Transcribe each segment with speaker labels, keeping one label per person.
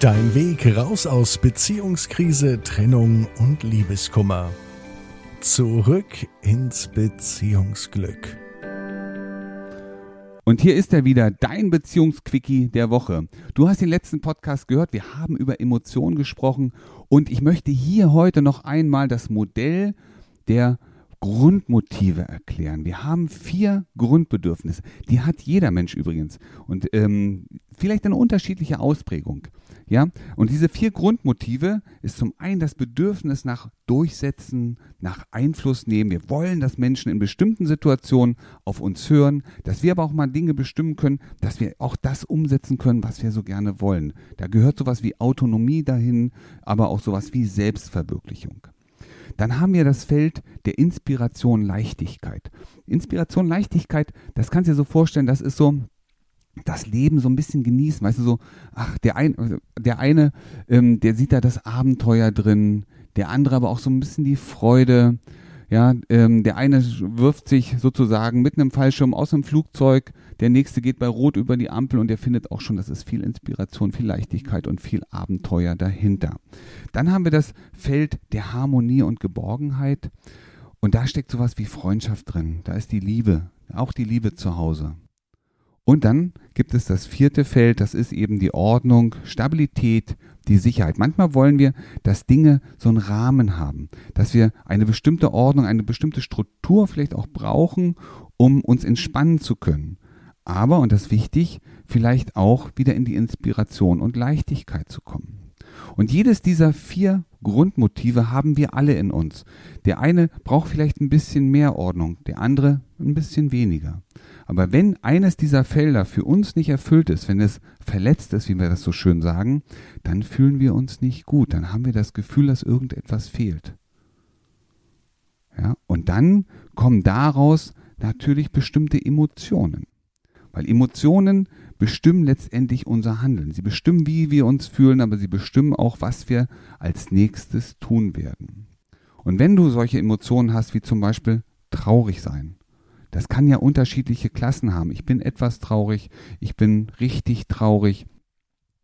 Speaker 1: Dein Weg raus aus Beziehungskrise, Trennung und Liebeskummer. Zurück ins Beziehungsglück.
Speaker 2: Und hier ist er wieder, dein Beziehungsquickie der Woche. Du hast den letzten Podcast gehört, wir haben über Emotionen gesprochen und ich möchte hier heute noch einmal das Modell der Grundmotive erklären. Wir haben vier Grundbedürfnisse. Die hat jeder Mensch übrigens. Und ähm, vielleicht eine unterschiedliche Ausprägung. Ja, und diese vier Grundmotive ist zum einen das Bedürfnis nach Durchsetzen, nach Einfluss nehmen. Wir wollen, dass Menschen in bestimmten Situationen auf uns hören, dass wir aber auch mal Dinge bestimmen können, dass wir auch das umsetzen können, was wir so gerne wollen. Da gehört sowas wie Autonomie dahin, aber auch sowas wie Selbstverwirklichung. Dann haben wir das Feld der Inspiration Leichtigkeit. Inspiration Leichtigkeit, das kannst du dir so vorstellen, das ist so, das Leben so ein bisschen genießen. Weißt du, so, ach, der, ein, der eine, ähm, der sieht da das Abenteuer drin, der andere aber auch so ein bisschen die Freude. Ja, ähm, der eine wirft sich sozusagen mit einem Fallschirm aus dem Flugzeug, der nächste geht bei Rot über die Ampel und der findet auch schon, das ist viel Inspiration, viel Leichtigkeit und viel Abenteuer dahinter. Dann haben wir das Feld der Harmonie und Geborgenheit und da steckt sowas wie Freundschaft drin. Da ist die Liebe, auch die Liebe zu Hause. Und dann gibt es das vierte Feld, das ist eben die Ordnung, Stabilität, die Sicherheit. Manchmal wollen wir, dass Dinge so einen Rahmen haben, dass wir eine bestimmte Ordnung, eine bestimmte Struktur vielleicht auch brauchen, um uns entspannen zu können. Aber, und das ist wichtig, vielleicht auch wieder in die Inspiration und Leichtigkeit zu kommen. Und jedes dieser vier Grundmotive haben wir alle in uns. Der eine braucht vielleicht ein bisschen mehr Ordnung, der andere ein bisschen weniger. Aber wenn eines dieser Felder für uns nicht erfüllt ist, wenn es verletzt ist, wie wir das so schön sagen, dann fühlen wir uns nicht gut. Dann haben wir das Gefühl, dass irgendetwas fehlt. Ja, und dann kommen daraus natürlich bestimmte Emotionen. Weil Emotionen bestimmen letztendlich unser Handeln. Sie bestimmen, wie wir uns fühlen, aber sie bestimmen auch, was wir als nächstes tun werden. Und wenn du solche Emotionen hast, wie zum Beispiel traurig sein, das kann ja unterschiedliche Klassen haben. Ich bin etwas traurig, ich bin richtig traurig.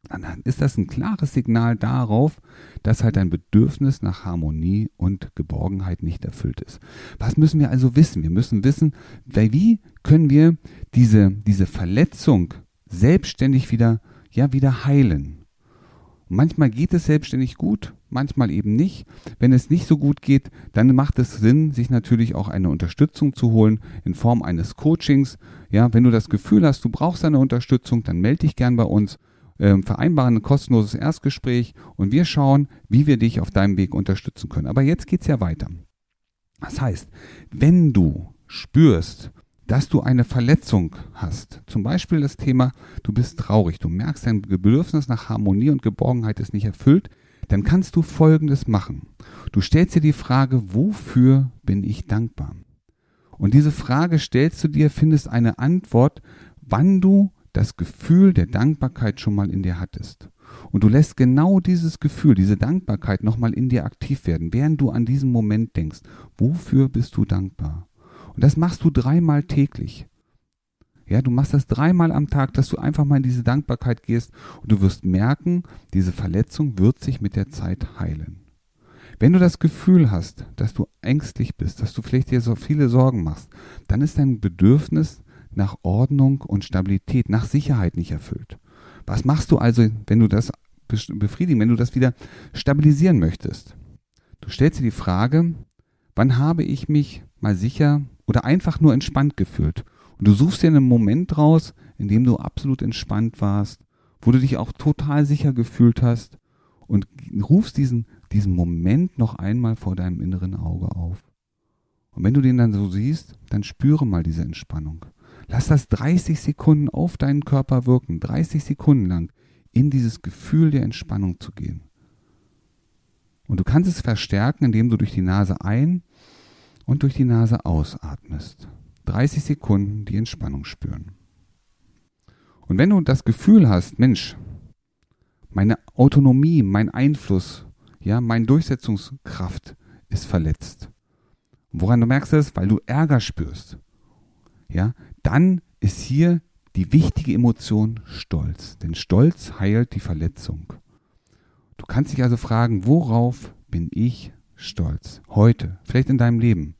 Speaker 2: Dann ist das ein klares Signal darauf, dass halt ein Bedürfnis nach Harmonie und Geborgenheit nicht erfüllt ist. Was müssen wir also wissen? Wir müssen wissen, wie können wir diese, diese Verletzung selbstständig wieder, ja, wieder heilen. manchmal geht es selbstständig gut, manchmal eben nicht. Wenn es nicht so gut geht, dann macht es Sinn, sich natürlich auch eine Unterstützung zu holen in Form eines Coachings. Ja, wenn du das Gefühl hast, du brauchst eine Unterstützung, dann melde dich gern bei uns, äh, vereinbaren ein kostenloses Erstgespräch und wir schauen, wie wir dich auf deinem Weg unterstützen können. Aber jetzt geht's ja weiter. Das heißt, wenn du spürst, dass du eine Verletzung hast, zum Beispiel das Thema, du bist traurig, du merkst, dein Bedürfnis nach Harmonie und Geborgenheit ist nicht erfüllt, dann kannst du Folgendes machen. Du stellst dir die Frage, wofür bin ich dankbar? Und diese Frage stellst du dir, findest eine Antwort, wann du das Gefühl der Dankbarkeit schon mal in dir hattest. Und du lässt genau dieses Gefühl, diese Dankbarkeit nochmal in dir aktiv werden, während du an diesen Moment denkst. Wofür bist du dankbar? Und das machst du dreimal täglich. Ja, du machst das dreimal am Tag, dass du einfach mal in diese Dankbarkeit gehst und du wirst merken, diese Verletzung wird sich mit der Zeit heilen. Wenn du das Gefühl hast, dass du ängstlich bist, dass du vielleicht dir so viele Sorgen machst, dann ist dein Bedürfnis nach Ordnung und Stabilität, nach Sicherheit nicht erfüllt. Was machst du also, wenn du das befriedigen, wenn du das wieder stabilisieren möchtest? Du stellst dir die Frage, wann habe ich mich mal sicher oder einfach nur entspannt gefühlt? Und du suchst dir einen Moment raus, in dem du absolut entspannt warst, wo du dich auch total sicher gefühlt hast und rufst diesen, diesen Moment noch einmal vor deinem inneren Auge auf. Und wenn du den dann so siehst, dann spüre mal diese Entspannung. Lass das 30 Sekunden auf deinen Körper wirken, 30 Sekunden lang in dieses Gefühl der Entspannung zu gehen. Und du kannst es verstärken, indem du durch die Nase ein und durch die Nase ausatmest. 30 Sekunden die Entspannung spüren. Und wenn du das Gefühl hast, Mensch, meine Autonomie, mein Einfluss, ja, meine Durchsetzungskraft ist verletzt. Woran du merkst es? Weil du Ärger spürst. Ja, dann ist hier die wichtige Emotion Stolz. Denn Stolz heilt die Verletzung. Du kannst dich also fragen, worauf bin ich stolz? Heute, vielleicht in deinem Leben.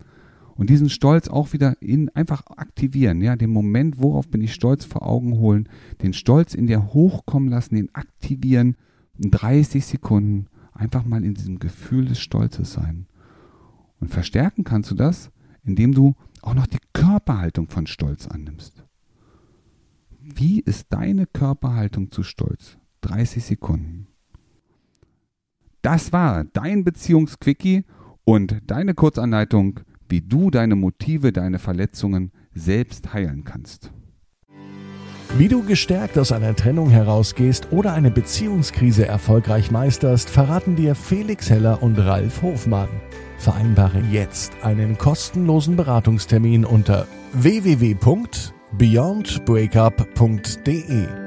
Speaker 2: Und diesen Stolz auch wieder in einfach aktivieren, ja, den Moment, worauf bin ich stolz vor Augen holen, den Stolz in dir hochkommen lassen, den aktivieren, in 30 Sekunden einfach mal in diesem Gefühl des Stolzes sein. Und verstärken kannst du das, indem du auch noch die Körperhaltung von Stolz annimmst. Wie ist deine Körperhaltung zu Stolz? 30 Sekunden. Das war dein Beziehungsquickie und deine Kurzanleitung, wie du deine Motive, deine Verletzungen selbst heilen kannst.
Speaker 1: Wie du gestärkt aus einer Trennung herausgehst oder eine Beziehungskrise erfolgreich meisterst, verraten dir Felix Heller und Ralf Hofmann. Vereinbare jetzt einen kostenlosen Beratungstermin unter www.beyondbreakup.de.